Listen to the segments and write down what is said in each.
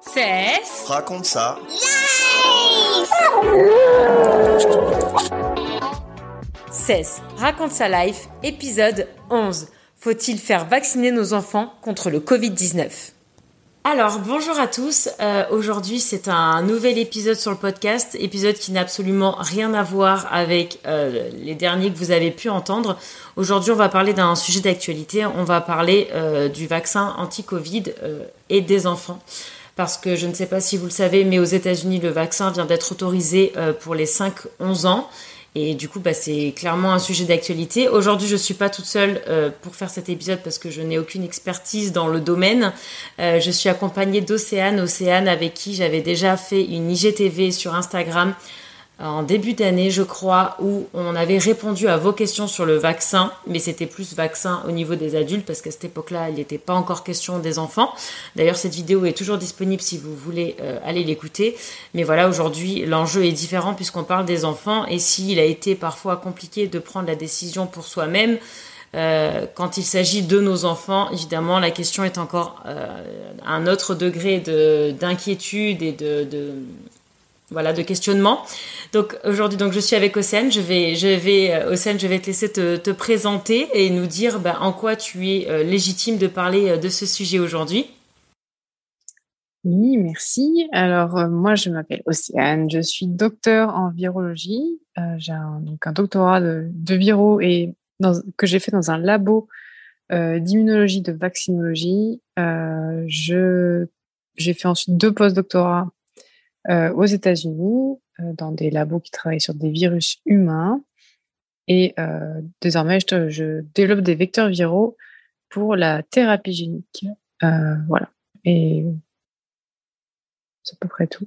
Cesse. Raconte ça. Cesse. Raconte sa life. Épisode 11. Faut-il faire vacciner nos enfants contre le Covid-19 alors bonjour à tous, Euh, aujourd'hui c'est un nouvel épisode sur le podcast, épisode qui n'a absolument rien à voir avec euh, les derniers que vous avez pu entendre. Aujourd'hui on va parler d'un sujet d'actualité, on va parler euh, du vaccin anti-Covid euh, et des enfants. Parce que je ne sais pas si vous le savez, mais aux États-Unis le vaccin vient d'être autorisé euh, pour les 5-11 ans. Et du coup, bah, c'est clairement un sujet d'actualité. Aujourd'hui, je suis pas toute seule euh, pour faire cet épisode parce que je n'ai aucune expertise dans le domaine. Euh, je suis accompagnée d'Océane, Océane avec qui j'avais déjà fait une IGTV sur Instagram en début d'année, je crois, où on avait répondu à vos questions sur le vaccin, mais c'était plus vaccin au niveau des adultes parce qu'à cette époque-là, il n'était pas encore question des enfants. D'ailleurs, cette vidéo est toujours disponible si vous voulez euh, aller l'écouter. Mais voilà, aujourd'hui, l'enjeu est différent puisqu'on parle des enfants et s'il a été parfois compliqué de prendre la décision pour soi-même, euh, quand il s'agit de nos enfants, évidemment, la question est encore euh, un autre degré de d'inquiétude et de voilà de questionnement. Donc aujourd'hui, donc je suis avec Océane. Je vais, je vais, euh, Océane, je vais te laisser te, te présenter et nous dire bah, en quoi tu es euh, légitime de parler euh, de ce sujet aujourd'hui. Oui, merci. Alors, moi, je m'appelle Océane, je suis docteur en virologie. J'ai un, donc un doctorat de, de viro et que j'ai fait dans un labo euh, d'immunologie, de vaccinologie. Je, j'ai fait ensuite deux postdoctorats euh, aux États-Unis, euh, dans des labos qui travaillent sur des virus humains. Et euh, désormais, je, développe des vecteurs viraux pour la thérapie génique. Voilà. Et c'est à peu près tout.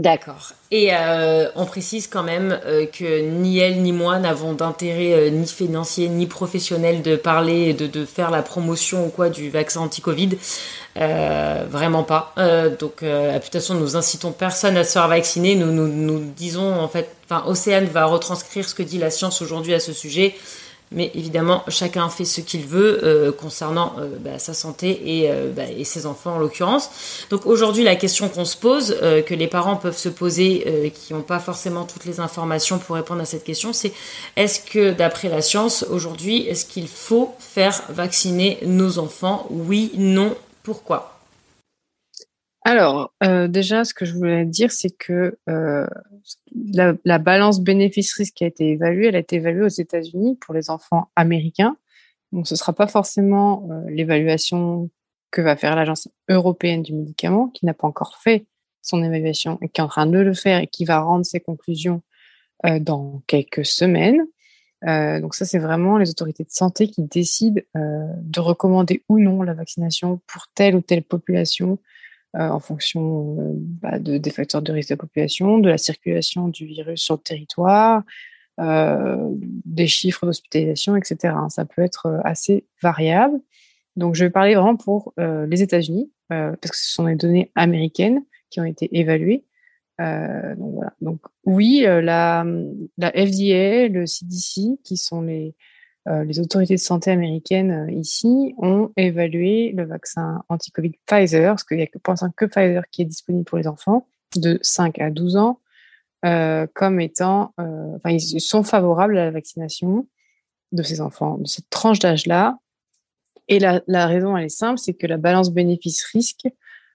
D'accord. Et euh, on précise quand même euh, que ni elle ni moi n'avons d'intérêt euh, ni financier ni professionnel de parler, de, de faire la promotion ou quoi du vaccin anti-Covid. Vraiment pas. Donc, toute façon, nous incitons personne à se faire vacciner. Nous, nous, nous disons en fait, enfin, Océane va retranscrire ce que dit la science aujourd'hui à ce sujet. Mais évidemment, chacun fait ce qu'il veut euh, concernant euh, bah, sa santé et, euh, bah, et, ses enfants en l'occurrence. Donc aujourd'hui, la question qu'on se pose, que les parents peuvent se poser, qui n'ont pas forcément toutes les informations pour répondre à cette question, c'est est-ce que d'après la science, aujourd'hui, est-ce qu'il faut faire vacciner nos enfants? Oui, non, pourquoi? Alors, euh, déjà, ce que je voulais dire, c'est que euh, la, la, balance bénéfice-risque a été évaluée, elle a été évaluée aux États-Unis pour les enfants américains. Donc, ce ne sera pas forcément euh, l'évaluation que va faire l'Agence européenne du médicament, qui n'a pas encore fait son évaluation et qui est en train de le faire et qui va rendre ses conclusions euh, dans quelques semaines. Euh, donc ça, c'est vraiment les autorités de santé qui décident de recommander ou non la vaccination pour telle ou telle population en fonction euh, bah, de, des facteurs de risque de la population, de la circulation du virus sur le territoire, euh, des chiffres d'hospitalisation, etc. Ça peut être assez variable. Donc je vais parler vraiment pour les États-Unis parce que ce sont des données américaines qui ont été évaluées. Euh, donc, oui, euh, la, la FDA, le CDC, qui sont les, euh, les autorités de santé américaines ici, ont évalué le vaccin anti-Covid Pfizer, parce qu'il n'y a que, Pfizer qui est disponible pour les enfants de 5 à 12 ans, comme étant, enfin, ils sont favorables à la vaccination de ces enfants, de cette tranche d'âge-là. Et la, la raison, elle est simple, c'est que la balance bénéfice-risque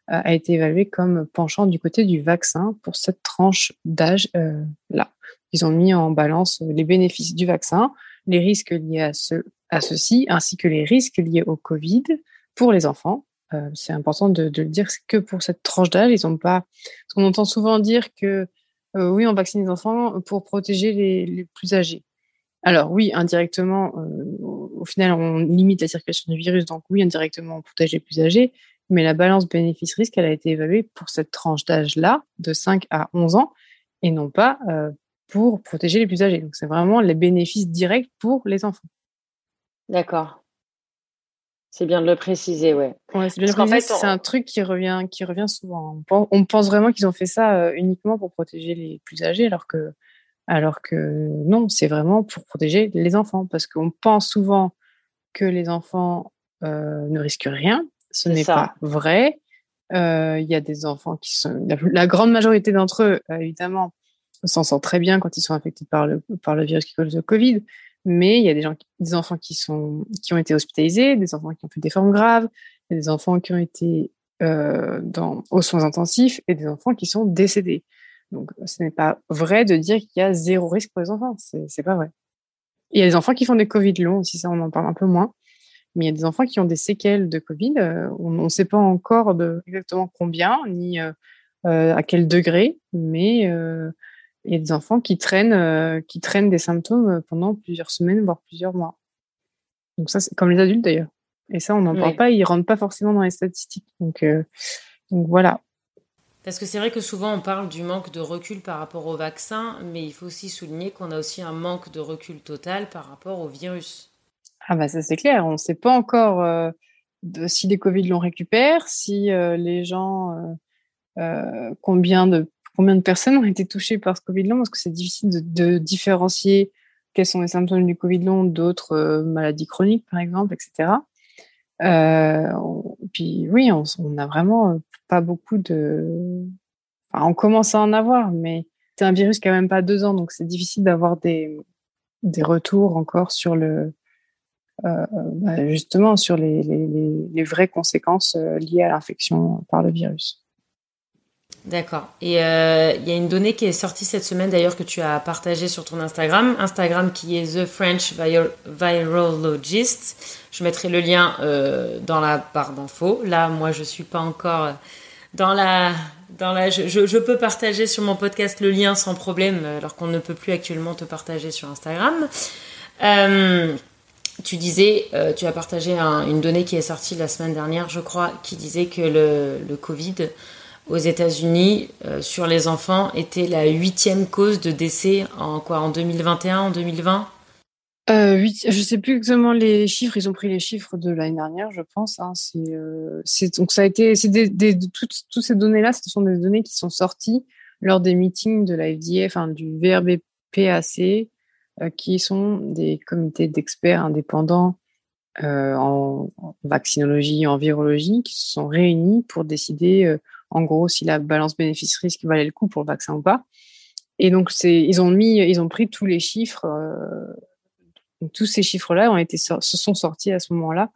a été évalué comme penchant du côté du vaccin pour cette tranche d'âge euh, là. Ils ont mis en balance les bénéfices du vaccin, les risques liés à, ce, à ceci, ainsi que les risques liés au Covid pour les enfants. Euh, c'est important de, le dire que pour cette tranche d'âge, ils ont pas. Parce entend souvent dire que euh, oui, on vaccine les enfants pour protéger les, plus âgés. Alors oui, indirectement, au final, on limite la circulation du virus, donc oui, indirectement, on protège les plus âgés, mais la balance bénéfice-risque, elle a été évaluée pour cette tranche d'âge-là, de 5 à 11 ans, et non pas pour protéger les plus âgés. Donc c'est vraiment les bénéfices directs pour les enfants. D'accord. C'est bien de le préciser, ouais. c'est bien de C'est un truc qui revient, qui revient souvent. On pense, vraiment qu'ils ont fait ça uniquement pour protéger les plus âgés, alors que, alors que non, c'est vraiment pour protéger les enfants, parce qu'on pense souvent que les enfants ne risquent rien. Ce n'est pas vrai. Il y a des enfants qui sont, la, grande majorité d'entre eux, évidemment, s'en sort très bien quand ils sont infectés par le, par le virus qui cause le Covid mais il y a des gens, des enfants qui sont, qui ont été hospitalisés, des enfants qui ont fait des formes graves, des enfants qui ont été euh, dans, aux soins intensifs et des enfants qui sont décédés. Donc, ce n'est pas vrai de dire qu'il y a zéro risque pour les enfants. C'est, pas vrai. Il y a des enfants qui font des Covid longs, aussi ça on en parle un peu moins. Mais il y a des enfants qui ont des séquelles de Covid. Euh, on ne sait pas encore exactement combien, ni euh, à quel degré, mais il y a des enfants qui traînent, euh, qui traînent des symptômes pendant plusieurs semaines, voire plusieurs mois. Donc ça, c'est comme les adultes d'ailleurs. Et ça, on n'en parle pas, ils rentrent pas forcément dans les statistiques. Donc, euh, donc voilà. Parce que c'est vrai que souvent on parle du manque de recul par rapport au vaccin, mais il faut aussi souligner qu'on a aussi un manque de recul total par rapport au virus. Ah bah ça c'est clair, on ne sait pas encore euh, de, si les Covid l'on récupère, si les gens, combien de combien de personnes ont été touchées par ce Covid long parce que c'est difficile de, différencier quels sont les symptômes du Covid long d'autres euh, maladies chroniques, par exemple, etc. Euh, puis oui, on, n'a vraiment euh, pas beaucoup de. Enfin, on commence à en avoir, mais c'est un virus qui a même pas deux ans, donc c'est difficile d'avoir des, des retours encore sur le. Bah, justement sur les, les, les, vraies conséquences liées à l'infection par le virus. D'accord. Et euh, il y a une donnée qui est sortie cette semaine d'ailleurs que tu as partagée sur ton Instagram. Instagram qui est The French Virologist. Je mettrai le lien euh, dans la barre d'infos. Là, moi, je suis pas encore dans la... Je, peux partager sur mon podcast le lien sans problème alors qu'on ne peut plus actuellement te partager sur Instagram. Euh, tu disais, tu as partagé une donnée qui est sortie la semaine dernière, je crois, qui disait que le Covid aux États-Unis euh, sur les enfants était la huitième cause de décès en quoi en 2021, en 2020 euh, 8, je sais plus exactement les chiffres. Ils ont pris les chiffres de l'année dernière, je pense. Hein. Euh, donc ça a été, toutes, ces données-là, ce sont des données qui sont sorties lors des meetings de la FDA, enfin du VRBPAC, euh, qui sont des comités d'experts indépendants en, en, vaccinologie, en virologie, qui se sont réunis pour décider en gros si la balance bénéfice-risque valait le coup pour le vaccin ou pas. Et donc ils ont mis, ils ont pris tous les chiffres, euh, tous ces chiffres-là ont été se sont sortis à ce moment-là.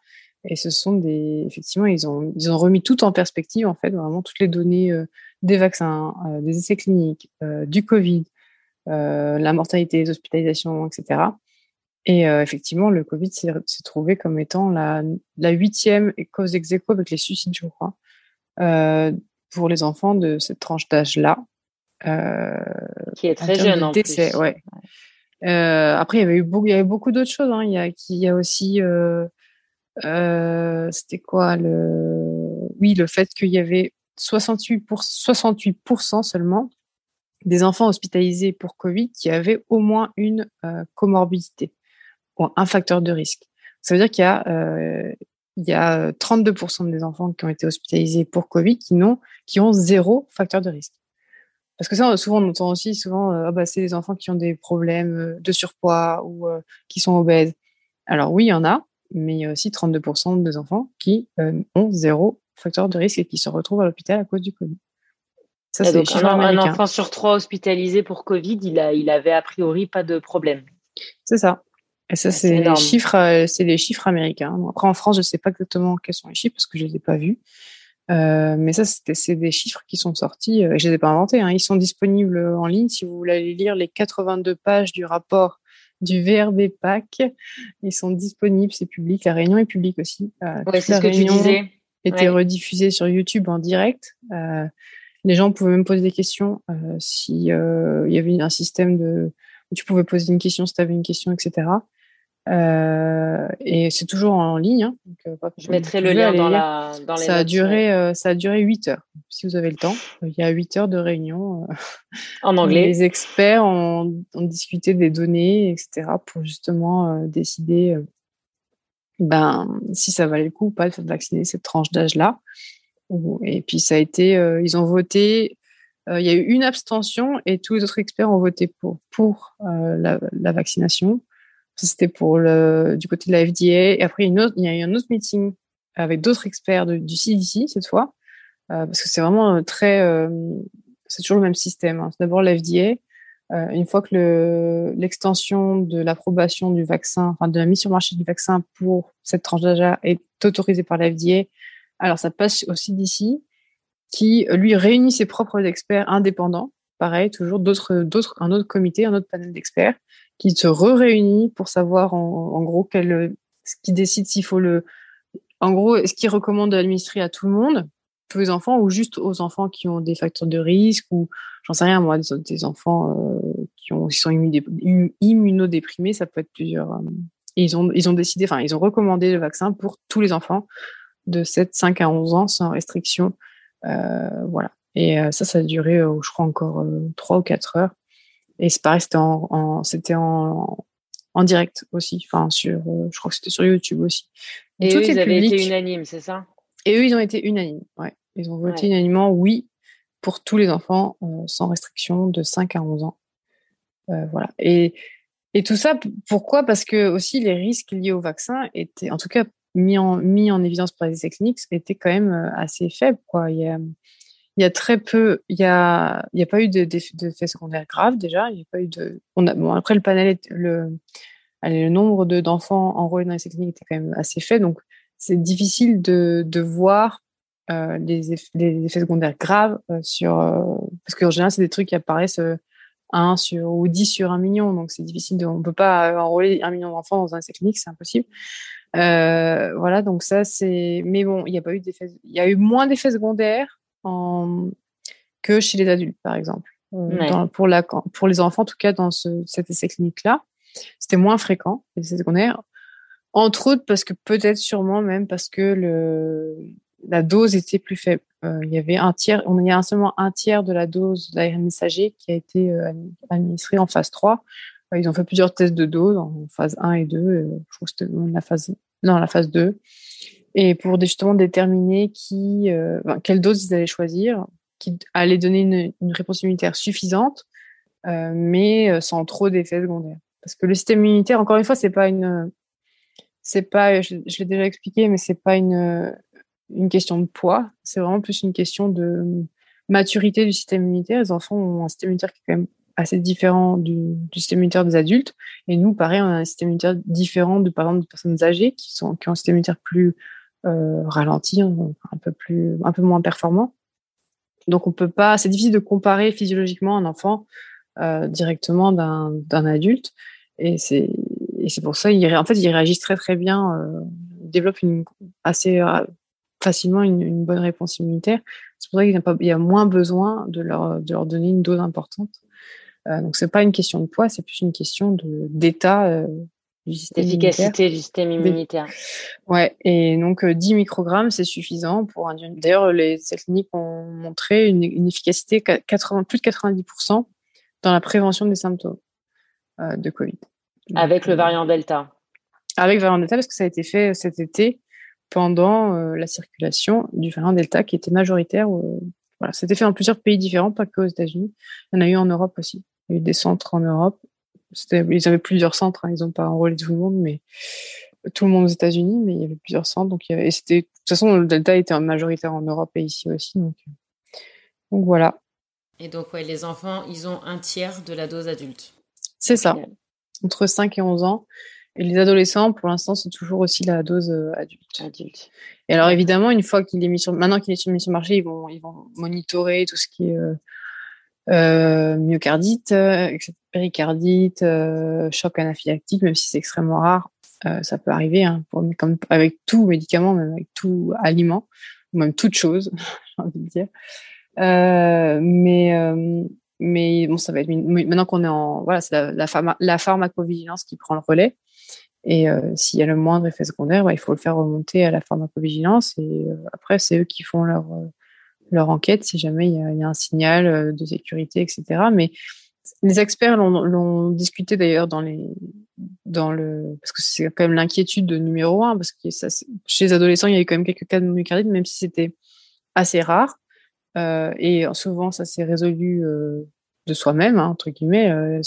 Et ce sont des, effectivement, ils ont, ils ont remis tout en perspective en fait, vraiment toutes les données euh, des vaccins, euh, des essais cliniques, du Covid, la mortalité, les hospitalisations, etc. Et effectivement, le Covid s'est trouvé comme étant la, huitième cause ex avec les suicides, je crois, pour les enfants de cette tranche d'âge-là. Euh, qui est très jeune en plus. Ouais. Euh, après, il y avait eu beaucoup, il y avait beaucoup d'autres choses. Hein. Il y a, il y a aussi, euh, c'était quoi le, oui, le fait qu'il y avait 68 pour 68 seulement des enfants hospitalisés pour Covid qui avaient au moins une comorbidité ou un facteur de risque. Ça veut dire qu'il y a il y a 32% des enfants qui ont été hospitalisés pour Covid qui, n'ont, qui ont zéro facteur de risque. Parce que ça, souvent, on entend aussi souvent, euh, ah bah, c'est les enfants qui ont des problèmes euh, de surpoids ou euh, qui sont obèses. Alors oui, il y en a, mais il y a aussi 32% des enfants qui ont zéro facteur de risque et qui se retrouvent à l'hôpital à cause du Covid. Ça, c'est donc, un, un, enfant sur trois hospitalisé pour Covid, il, a, il avait a priori pas de problème. C'est ça. Et ça, c'est les chiffres, euh, c'est les chiffres américains. Après, en France, je sais pas exactement quels sont les chiffres parce que je les ai pas vus. Euh, mais ça, c'est des chiffres qui sont sortis. Euh, je les ai pas inventés. Hein. Ils sont disponibles en ligne si vous voulez aller lire les 82 pages du rapport du VRB PAC. Ils sont disponibles, c'est public. La réunion est publique aussi. Euh, ouais, c'est ce que tu disais. Était rediffusée sur YouTube en direct. Euh, les gens pouvaient même poser des questions euh, si il y avait un système de Tu pouvais poser une question si tu avais une question, etc. Euh, et c'est toujours en ligne. Hein, donc, je mettrai le lien dans, la, dans les ça a duré, Ça a duré 8 heures, si vous avez le temps. Il y a 8 heures de réunion. En anglais. Les experts ont, ont, discuté des données, etc., pour justement décider ben, si ça valait le coup ou pas de vacciner cette tranche d'âge-là. Et puis ça a été, euh, ils ont voté, euh, il y a eu une abstention et tous les autres experts ont voté pour, pour euh, la, la, vaccination. C'était pour le, du côté de la FDA. Et après, il y a eu un autre meeting avec d'autres experts du CDC cette fois, parce que c'est vraiment très, c'est toujours le même système. Hein. D'abord la FDA, euh, une fois que l'extension de l'approbation du vaccin, enfin de la mise sur marché du vaccin pour cette tranche d'âge est autorisée par la FDA, alors ça passe aussi d'ici, qui lui réunit ses propres experts indépendants, pareil, toujours d'autres, d'autres, un autre comité, un autre panel d'experts, qui se réunit pour savoir en, gros quel, ce qui décide s'il faut le, en gros, ce qui recommande d'administrer à tout le monde, tous les enfants ou juste aux enfants qui ont des facteurs de risque ou j'en sais rien moi des, enfants euh, qui ont sont immunodéprimés ça peut être plusieurs euh, ils ont ils ont décidé enfin ils ont recommandé le vaccin pour tous les enfants de 7 5 à 11 ans sans restriction euh, voilà. Et ça ça a duré je crois encore 3 ou 4 heures et c'est pareil c'était en, c'était en, en direct aussi enfin sur je crois que c'était sur YouTube aussi et tout eux, ils avaient été unanimes c'est ça? Et eux, ils ont été unanimes. Ouais. Ils ont voté unanimement oui pour tous les enfants euh, sans restriction de 5 à 11 ans. Euh, voilà. Et, et tout ça, pourquoi? Parce que aussi les risques liés au vaccin étaient, en tout cas mis en, mis en évidence par les essais cliniques, étaient quand même euh, assez faibles. Quoi. Il, y a, il y a très peu, il y a, il y a pas eu d'effets secondaires graves déjà. Il y a pas eu de. Bon, après le panel, le, allez, le nombre d'enfants enrôlés dans les cliniques était quand même assez fait, donc c'est difficile de, de voir euh, les, effets, secondaires graves euh, sur euh, parce qu'en général c'est des trucs qui apparaissent 1 sur ou 10 sur un million donc c'est difficile de, on peut pas enrôler un million d'enfants dans un essai clinique c'est impossible voilà donc ça c'est mais bon il n'y a pas eu d'effets il y a eu moins d'effets secondaires en... que chez les adultes par exemple dans, pour la pour les enfants en tout cas dans ce, cet essai clinique là c'était moins fréquent les secondaires entre autres parce que peut-être sûrement même parce que le la dose était plus faible. Euh, il y avait un tiers, on y a seulement un tiers de la dose d'ARN messager qui a été euh, administrée en phase 3. Euh, ils ont fait plusieurs tests de dose en phase 1 et 2, je crois que c'était la phase, non, la phase 2. Et pour justement déterminer qui, quelle dose ils allaient choisir, qui allait donner une, réponse immunitaire suffisante, mais sans trop d'effets secondaires. Parce que le système immunitaire, encore une fois, c'est pas une, c'est pas, je, l'ai déjà expliqué, mais c'est pas une, question de poids, c'est vraiment plus une question de maturité du système immunitaire. Les enfants ont un système immunitaire qui est quand même assez différent du, système immunitaire des adultes. Et nous, pareil, on a un système immunitaire différent de, par exemple, des personnes âgées qui, ont un système immunitaire plus euh, ralenti, un peu, plus, un peu moins performant. Donc, on peut pas, c'est difficile de comparer physiologiquement un enfant euh, directement d'un adulte. Et c'est pour ça, il, en fait, ils réagissent très, très bien, euh, ils développent une assez facilement une, bonne réponse immunitaire. C'est pour ça qu'il y, a moins besoin de leur, de leur donner une dose importante. Euh, donc, c'est pas une question de poids, c'est plus une question d'état euh, du système D'efficacité du système immunitaire. Ouais, et donc 10 euh, microgrammes, c'est suffisant pour induire. D'ailleurs, les cliniques ont montré une, une efficacité 80, plus de 90% dans la prévention des symptômes euh, de Covid. avec le variant Delta. Avec le variant Delta, parce que ça a été fait cet été pendant euh, la circulation du variant Delta qui était majoritaire. Euh, voilà, c'était fait dans plusieurs pays différents, pas que aux États-Unis. Il y en a eu en Europe aussi. Il y a eu des centres en Europe. Ils avaient plusieurs centres, hein. ils n'ont pas enrôlé tout le monde, mais tout le monde aux États-Unis, mais il y avait plusieurs centres. Donc, avait... et c'était de toute façon le Delta était majoritaire en Europe et ici aussi. Donc, donc voilà. Et donc ouais, les enfants, ils ont un tiers de la dose adulte. C'est ça, entre 5 et 11 ans. Et les adolescents, pour l'instant, c'est toujours aussi la dose euh, adulte. adulte. Et alors, évidemment, une fois qu'il est mis sur, maintenant qu'il est sur, mis sur le marché, ils vont, ils vont monitorer tout ce qui est euh, euh myocardite, euh, péricardite, euh, choc anaphylactique, même si c'est extrêmement rare. ça peut arriver, hein, avec tout médicament, même avec tout aliment, même toute chose, j'ai envie de dire. mais mais bon, ça va être maintenant qu'on est en voilà, c'est la, la, la, pharmacovigilance qui prend le relais. Et s'il y a le moindre effet secondaire, bah, il faut le faire remonter à la pharmacovigilance. Et après, c'est eux qui font leur enquête si jamais il y y a un signal de sécurité, etc. Mais les experts l'ont discuté d'ailleurs dans les dans le parce que c'est quand même l'inquiétude numéro un parce que ça, chez les adolescents il y a eu quand même quelques cas de myocardite même si c'était assez rare. Euh, et souvent ça s'est résolu euh, de soi-même hein, entre guillemets. Euh,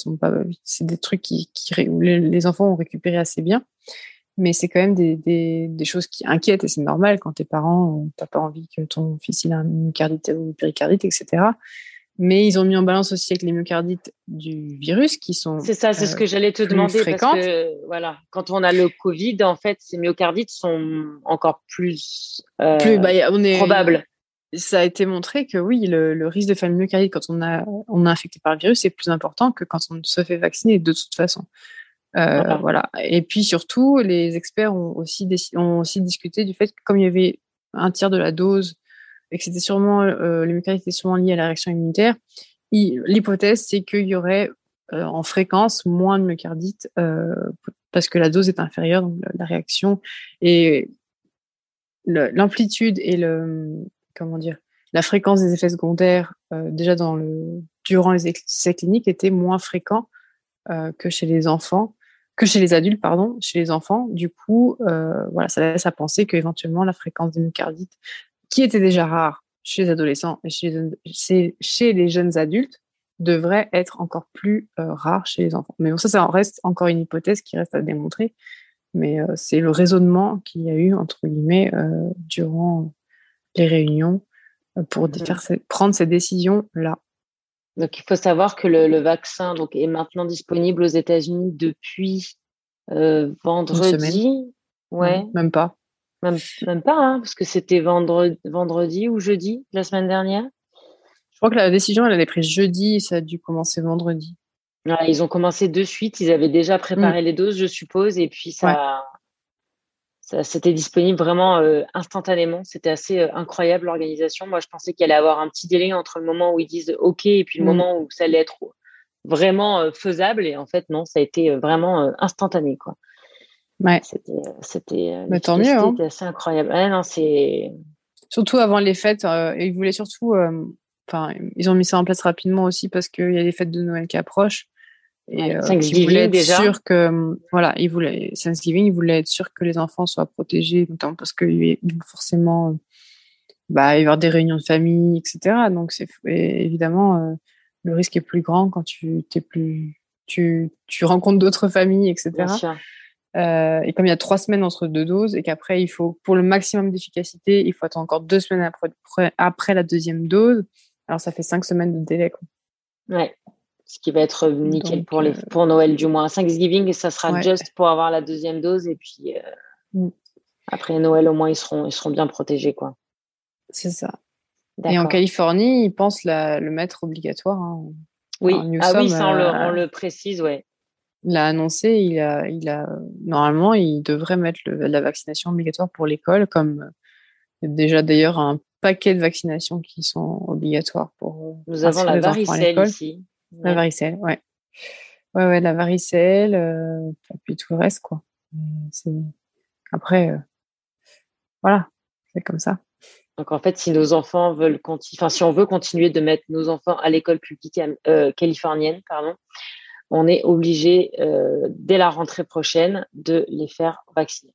c'est des trucs qui, qui les, enfants ont récupéré assez bien. Mais c'est quand même des, des, des, choses qui inquiètent et c'est normal quand tes parents t'as pas envie que ton fils il a une myocardite ou une péricardite etc mais ils ont mis en balance aussi avec les myocardites du virus qui sont. C'est ça, c'est ce que j'allais te demander fréquentes. parce que voilà, quand on a le Covid, en fait, ces myocardites sont encore plus, euh, plus bah, on est, probables. Ça a été montré que oui, le, le risque de faire une myocardite quand on a on est infecté par le virus est plus important que quand on se fait vacciner de toute façon. Euh, voilà. voilà. Et puis surtout, les experts ont aussi, ont aussi discuté du fait que comme il y avait un tiers de la dose et que c'était sûrement euh, les mécanismes étaient sûrement liés à la réaction immunitaire, l'hypothèse c'est qu'il y aurait euh, en fréquence moins de myocardite euh, parce que la dose est inférieure, donc la, réaction et l'amplitude et le comment dire la fréquence des effets secondaires euh, déjà dans le durant les essais cliniques était moins fréquent que chez les enfants que chez les adultes pardon chez les enfants. Du coup voilà ça laisse à penser qu'éventuellement la fréquence des myocardites qui était déjà rare chez les adolescents et chez, chez les jeunes adultes, devrait être encore plus euh, rare chez les enfants. Mais bon, ça, ça reste encore une hypothèse qui reste à démontrer. Mais euh, c'est le raisonnement qu'il y a eu, entre guillemets, euh, durant les réunions pour mmh. faire, prendre ces décisions-là. Donc, il faut savoir que le, vaccin donc, est maintenant disponible aux États-Unis depuis vendredi. Ouais. Même pas. Même, même pas, hein, parce que c'était vendredi, vendredi ou jeudi la semaine dernière. Je crois que la décision, elle, a été prise jeudi et ça a dû commencer vendredi. ils ont commencé de suite. Ils avaient déjà préparé mm. les doses, je suppose, et puis ça, ça c'était disponible vraiment euh, instantanément. C'était assez euh, incroyable l'organisation. Moi, je pensais qu'il allait avoir un petit délai entre le moment où ils disent OK et puis le mm. moment où ça allait être vraiment euh, faisable. Et en fait, non, ça a été vraiment instantané, quoi. Ouais. C'était, c'était, Mais tant mieux. Hein. assez incroyable. non, c'est... Surtout avant les fêtes, euh, ils voulaient surtout, euh, enfin, ils ont mis ça en place rapidement aussi parce qu'il y a les fêtes de Noël qui approchent. Et euh, ils voulaient être déjà. sûr que, voilà, ils voulaient, Thanksgiving, ils voulaient être sûrs que les enfants soient protégés, notamment parce qu'il forcément, bah, y avoir des réunions de famille, etc. Donc, c'est, évidemment, le risque est plus grand quand tu, t'es plus, tu, tu rencontres d'autres familles, etc. Bien sûr. Euh, et comme il y a trois semaines entre deux doses et qu'après, il faut, pour le maximum d'efficacité, il faut attendre encore deux semaines après, après la deuxième dose. Alors, ça fait cinq semaines de délai. Quoi. Ouais. Ce qui va être nickel pour, les, euh, pour Noël, du moins. Thanksgiving, ça sera juste pour avoir la deuxième dose. Et puis, euh, mm. après Noël, au moins, ils seront, ils seront bien protégés. quoi. C'est ça. Et en Californie, ils pensent la, le mettre obligatoire. Hein. Oui, ah oui, ça, on, le, on le précise, ouais il a annoncé, il a, il a, normalement, il devrait mettre la vaccination obligatoire pour l'école, comme déjà d'ailleurs un paquet de vaccinations qui sont obligatoires pour. Euh, Nous avons la varicelle ici. La varicelle, ouais. Ouais, ouais, la varicelle, euh, et puis tout le reste, quoi. Après, euh, voilà, c'est comme ça. Donc en fait, si nos enfants veulent continuer, enfin si on veut continuer de mettre nos enfants à l'école publique californienne, pardon, on est obligé, euh, dès la rentrée prochaine, de les faire vacciner.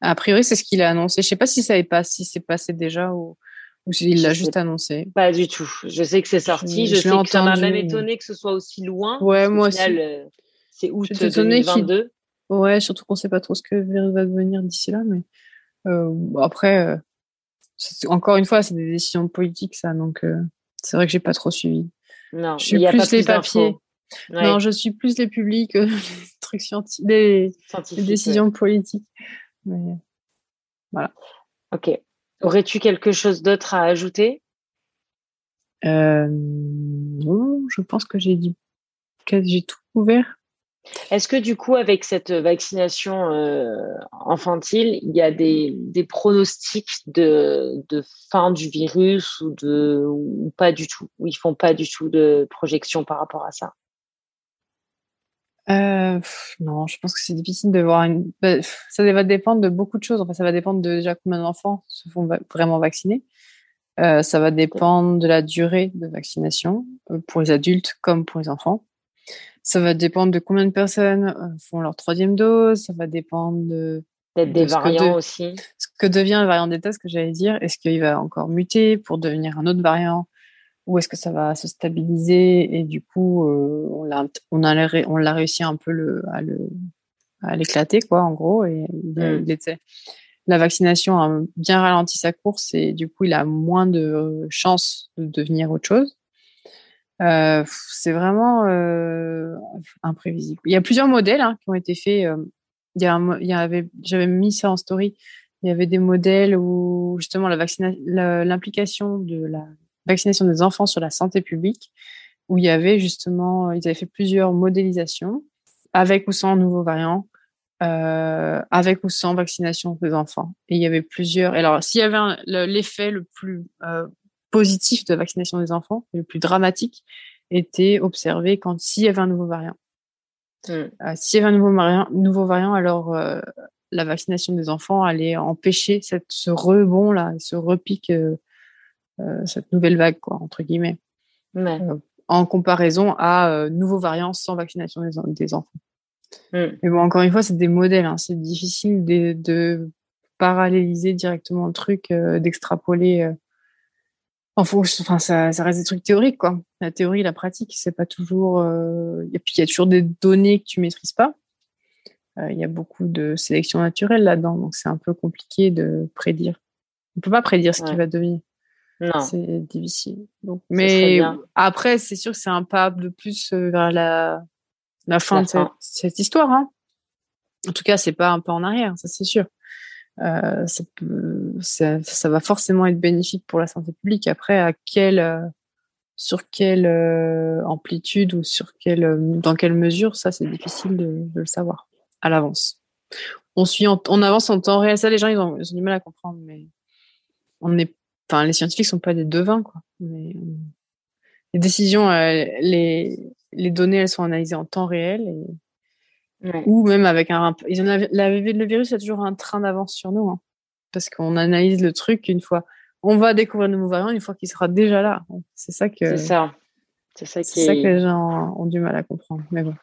A priori, c'est ce qu'il a annoncé. Je ne sais pas si ça est pas, si c'est passé déjà ou, ou s'il l'a juste annoncé. Pas du tout. Je sais que c'est sorti. Je, sais que ça m'a même étonné que ce soit aussi loin. Ouais, moi aussi. Euh, c'est août 2022. Ouais, surtout qu'on ne sait pas trop ce que va devenir d'ici là. Mais euh, après, encore une fois, c'est des décisions politiques, ça. Donc, c'est vrai que j'ai pas trop suivi. Non, je suis plus les papiers. Non, je suis plus les publics, les trucs scientifiques, les, décisions politiques. voilà. Ok. Aurais-tu quelque chose d'autre à ajouter? Euh, Non, je pense que j'ai dit que j'ai tout ouvert. Est-ce que du coup, avec cette vaccination infantile, il y a des, des pronostics de, de, fin du virus ou, de, ou pas du tout? Ou ils font pas du tout de projection par rapport à ça? Euh, non, je pense que c'est difficile de voir une. Bah, ça va dépendre de beaucoup de choses. Enfin, ça va dépendre de déjà combien d'enfants se font vraiment vacciner. Euh, ça va dépendre de la durée de vaccination euh, pour les adultes comme pour les enfants. Ça va dépendre de combien de personnes euh, font leur troisième dose. Ça va dépendre de. Peut-être des variants aussi. Ce que devient le variant Delta, ce que j'allais dire. Est-ce qu'il va encore muter pour devenir un autre variant? Ou est-ce que ça va se stabiliser et du coup euh, on l'a on a on l'a réussi un peu le, à le à l'éclater quoi en gros et il, était la vaccination a bien ralenti sa course et du coup il a moins de chances de devenir autre chose. Euh, c'est vraiment euh, imprévisible. Il y a plusieurs modèles hein, qui ont été faits il y, a il y avait j'avais mis ça en story il y avait des modèles où justement la vaccination l'implication de la vaccination des enfants sur la santé publique, où il y avait justement, ils avaient fait plusieurs modélisations, avec ou sans nouveaux variants, euh, avec ou sans vaccination des enfants. Et il y avait plusieurs. Alors, s'il y avait l'effet le plus euh, positif de la vaccination des enfants, le plus dramatique, était observé quand s'il y avait un nouveau variant. Euh, s'il y avait un nouveau variant, nouveau variant alors euh, la vaccination des enfants allait empêcher cette, ce rebond là, ce repic euh, euh, cette nouvelle vague, quoi, entre guillemets. Euh, en comparaison à euh, nouveaux variants sans vaccination des, enfants. Mm. Mais bon, encore une fois, c'est des modèles. Hein. C'est difficile de, de, paralléliser directement le truc, d'extrapoler en fonction. Enfin, ça, ça, reste des trucs théoriques, quoi. La théorie, la pratique, c'est pas toujours. Et puis, il y a toujours des données que tu maîtrises pas. Il y a beaucoup de sélection naturelle là-dedans, donc c'est un peu compliqué de prédire. On peut pas prédire ce qui va devenir. C'est difficile. Donc, mais après, c'est sûr que c'est un pas de plus euh, vers la, la fin de Cette, histoire. Hein. En tout cas, c'est pas un pas en arrière, ça c'est sûr. Euh, ça, peut, ça, ça, va forcément être bénéfique pour la santé publique. Après, à quelle, euh, sur quelle euh, amplitude ou sur quelle, dans quelle mesure, ça c'est difficile de, de, le savoir à l'avance. On suit, en, on avance en temps réel. Ça, les gens ils ont, ils ont du mal à comprendre, mais on n'est enfin, les scientifiques sont pas des devins, quoi. Mais, euh, les décisions, euh, les, les données, elles sont analysées en temps réel et, ou même avec un, ils ont le virus a toujours un train d'avance sur nous, hein, parce qu'on analyse le truc une fois. On va découvrir de nouveaux variants une fois qu'il sera déjà là. C'est ça que. C'est ça. C'est ça, qui ça que les gens ont du mal à comprendre. Mais bon.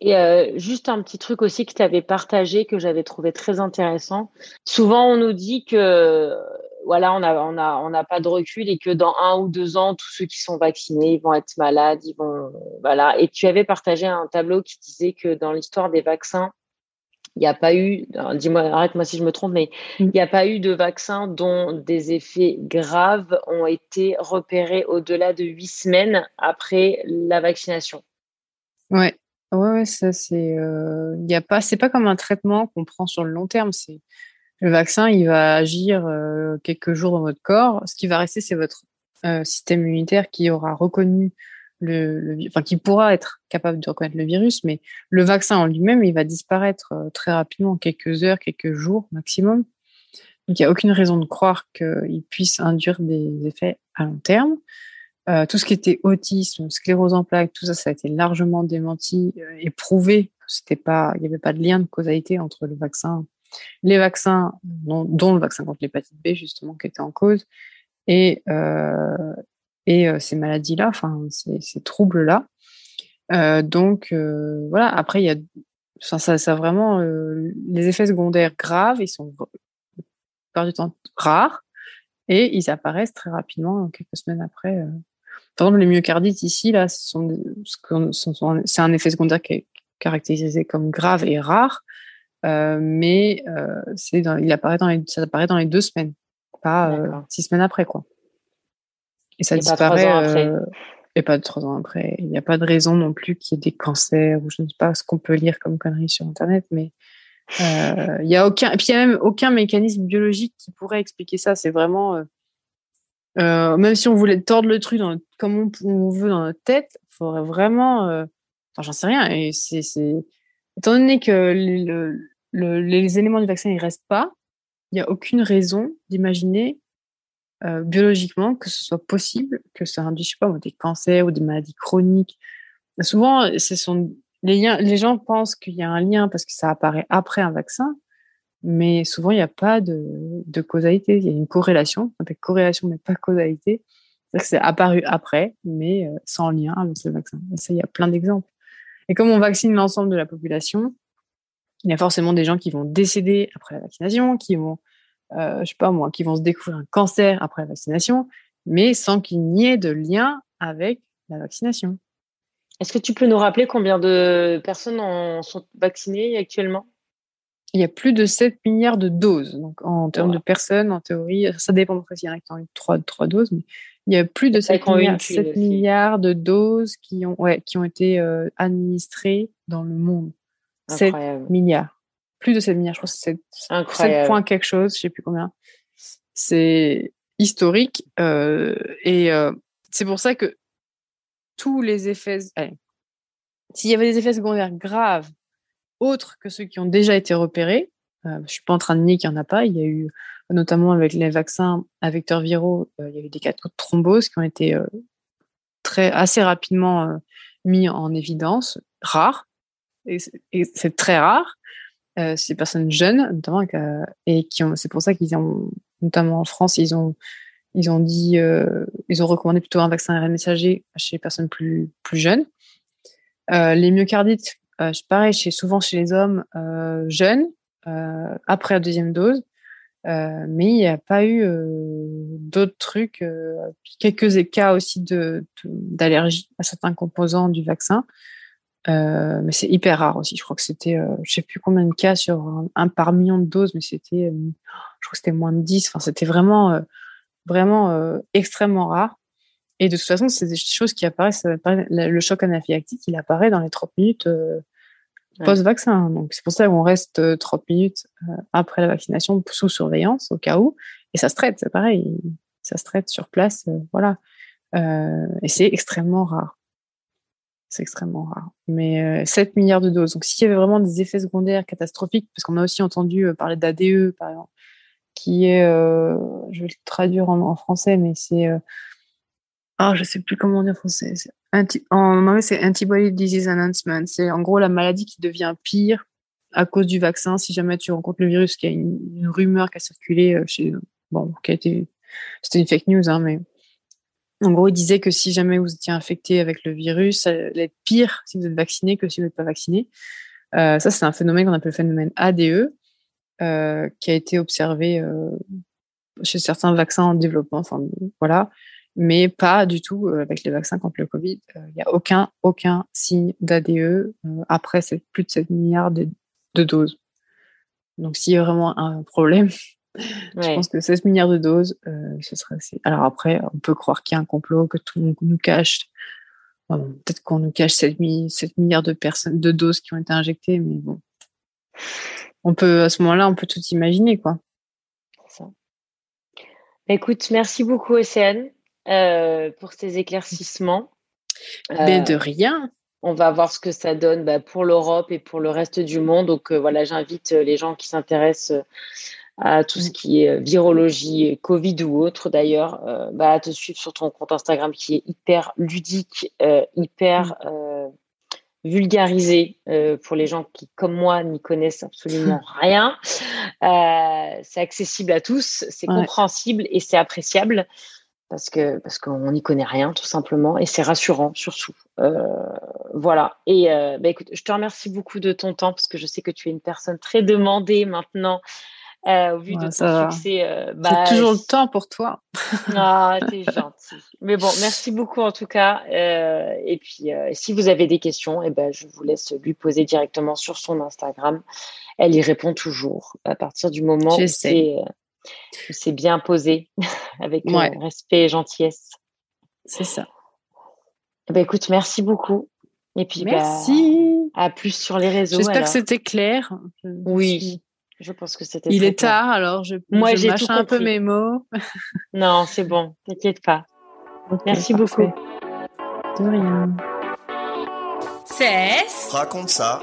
Et euh, juste un petit truc aussi que tu avais partagé que j'avais trouvé très intéressant. Souvent, on nous dit que voilà, on n'a on a, on a pas de recul et que dans un ou deux ans, tous ceux qui sont vaccinés, ils vont être malades, ils vont, voilà. Et tu avais partagé un tableau qui disait que dans l'histoire des vaccins, il n'y a pas eu, dis-moi, arrête-moi si je me trompe, mais mm. il n'y a pas eu de vaccin dont des effets graves ont été repérés au-delà de huit semaines après la vaccination. Ouais, ouais, ouais ça c'est, euh, il y a pas, c'est pas comme un traitement qu'on prend sur le long terme, c'est le vaccin, il va agir euh, quelques jours dans votre corps. Ce qui va rester, c'est votre euh, système immunitaire qui aura reconnu le, enfin qui pourra être capable de reconnaître le virus, mais le vaccin en lui-même, il va disparaître euh, très rapidement, quelques heures, quelques jours maximum. Donc il n'y a aucune raison de croire qu'il puisse induire des effets à long terme. Tout ce qui était autisme, sclérose en plaques, tout ça, ça a été largement démenti et prouvé. C'était pas, il n'y avait pas de lien de causalité entre le vaccin les vaccins, dont, le vaccin contre l'hépatite B, justement, qui était en cause, et, euh, euh, ces maladies-là, enfin, ces, troubles-là. Euh, donc, voilà, après, il y a vraiment les effets secondaires graves, ils sont par du temps rares et ils apparaissent très rapidement quelques semaines après. Par exemple, les myocardites ici, là, c'est un effet secondaire qui est caractérisé comme grave et rare, euh, mais euh, c'est il apparaît dans les, ça apparaît dans les deux semaines, pas euh, six semaines après, quoi. Et ça disparaît. et pas de trois ans après. Il n'y a pas de raison non plus qu'il y ait des cancers ou je ne sais pas ce qu'on peut lire comme conneries sur Internet, mais il y a aucun, et puis il n'y a même aucun mécanisme biologique qui pourrait expliquer ça. C'est vraiment, même si on voulait tordre le truc dans comme on, veut dans notre tête, il faudrait vraiment j'en sais rien. Et c'est, étant donné que les éléments du vaccin ne restent pas, il n'y a aucune raison d'imaginer euh, biologiquement que ce soit possible que ça induise pas des cancers ou des maladies chroniques. Souvent, ce sont les gens pensent qu'il y a un lien parce que ça apparaît après un vaccin, mais souvent il n'y a pas de, causalité. Il y a une corrélation, corrélation mais pas causalité. C'est-à-dire que c'est apparu après, mais euh, sans lien avec ce vaccin. Et ça, il y a plein d'exemples. Et comme on vaccine l'ensemble de la population, il y a forcément des gens qui vont décéder après la vaccination, qui vont, euh, je sais pas moi, qui vont se découvrir un cancer après la vaccination, mais sans qu'il n'y ait de lien avec la vaccination. Est-ce que tu peux nous rappeler combien de personnes en sont vaccinées actuellement? Il y a plus de 7 milliards de doses. Donc, en termes de personnes, en théorie, ça dépend parce qu'il y en a qui ont eu 3, 3 doses, mais il y a plus de 7 milliards, de doses qui ont, ouais, qui ont été euh, administrées dans le monde. 7 milliards. Plus de 7 milliards, je crois que c'est 7, points quelque chose, je sais plus combien. C'est historique. Euh, et euh, c'est pour ça que tous les effets... S'il y avait des effets secondaires graves, autres que ceux qui ont déjà été repérés, je suis pas en train de nier qu'il n'y en a pas, il y a eu notamment avec les vaccins à vecteurs viraux, euh, il y a eu des cas de thrombose qui ont été euh, très, assez rapidement euh, mis en évidence, rares, et c'est très rare. Euh, ces personnes jeunes, notamment, et qui c'est pour ça qu'ils ont, notamment en France, ils ont, ils ont dit, ils ont recommandé plutôt un vaccin ARN messager chez les personnes plus, plus jeunes. Les myocardites, pareil, chez, souvent chez les hommes jeunes, après la deuxième dose. Euh, mais il n'y a pas eu euh, d'autres trucs, euh, quelques cas aussi de, d'allergie à certains composants du vaccin. mais c'est hyper rare aussi. Je crois que c'était, je sais plus combien de cas sur un, par million de doses, mais c'était, je crois que c'était moins de 10. Enfin, c'était vraiment, vraiment extrêmement rare. Et de toute façon, c'est des choses qui apparaissent. Le choc anaphylactique, il apparaît dans les 30 minutes post-vaccin. Donc, c'est pour ça qu'on reste 30 euh, minutes euh, après la vaccination sous surveillance au cas où. Et ça se traite, c'est pareil. Ça se traite sur place, euh, voilà. et c'est extrêmement rare. C'est extrêmement rare. Mais 7 milliards de doses. Donc, s'il y avait vraiment des effets secondaires catastrophiques, parce qu'on a aussi entendu parler d'ADE, par exemple, qui est, je vais le traduire en, en français, mais c'est ah, je sais plus comment on dit en français. En anglais, c'est Antibody Disease Announcement. C'est en gros la maladie qui devient pire à cause du vaccin. Si jamais tu rencontres le virus, qu'il y a une, rumeur qui a circulé euh, chez, bon, qui a été, c'était une fake news, hein, mais en gros, il disait que si jamais vous étiez infecté avec le virus, ça allait être pire si vous êtes vacciné que si vous n'êtes pas vacciné. Euh, ça, c'est un phénomène qu'on appelle le phénomène ADE, euh, qui a été observé chez certains vaccins en développement. Enfin, voilà mais pas du tout euh, avec les vaccins contre le Covid. Il euh, n'y a aucun, aucun signe d'ADE euh, après plus de 7 milliards de, doses. Donc, s'il y a vraiment un problème, je pense que 16 milliards de doses, ce serait assez. Alors après, on peut croire qu'il y a un complot, que tout le monde nous cache. Peut-être qu'on nous cache 7, milliards de personnes, de doses qui ont été injectées, mais bon. On peut, à ce moment-là, on peut tout imaginer, quoi. Ça. Écoute, merci beaucoup, Océane. Euh, pour ces éclaircissements. Mais de euh, rien. On va voir ce que ça donne bah, pour l'Europe et pour le reste du monde. Donc euh, voilà, j'invite les gens qui s'intéressent à tout ce qui est virologie, Covid ou autre d'ailleurs, bah, à te suivre sur ton compte Instagram qui est hyper ludique, hyper mm. vulgarisé pour les gens qui, comme moi, n'y connaissent absolument rien. c'est accessible à tous, c'est compréhensible et c'est appréciable parce que parce qu'on n'y connaît rien tout simplement et c'est rassurant surtout. Euh, voilà. Et euh, bah, écoute, je te remercie beaucoup de ton temps parce que je sais que tu es une personne très demandée maintenant. Euh, au vu de ton succès, bah, J'ai toujours le temps pour toi. ah, t'es gentil. Mais bon, merci beaucoup en tout cas. Et puis, si vous avez des questions, et eh ben, je vous laisse lui poser directement sur son Instagram. Elle y répond toujours à partir du moment où c'est c'est bien posé, avec respect et gentillesse. C'est ça. Ben, écoute, merci beaucoup. Et puis, bah, merci. à plus sur les réseaux. J'espère que c'était clair. oui, je pense que c'était. Il est tard, alors je, Moi, j'ai un peu mes mots. non, c'est bon, t'inquiète pas. merci beaucoup. De rien. Cesse. Raconte ça.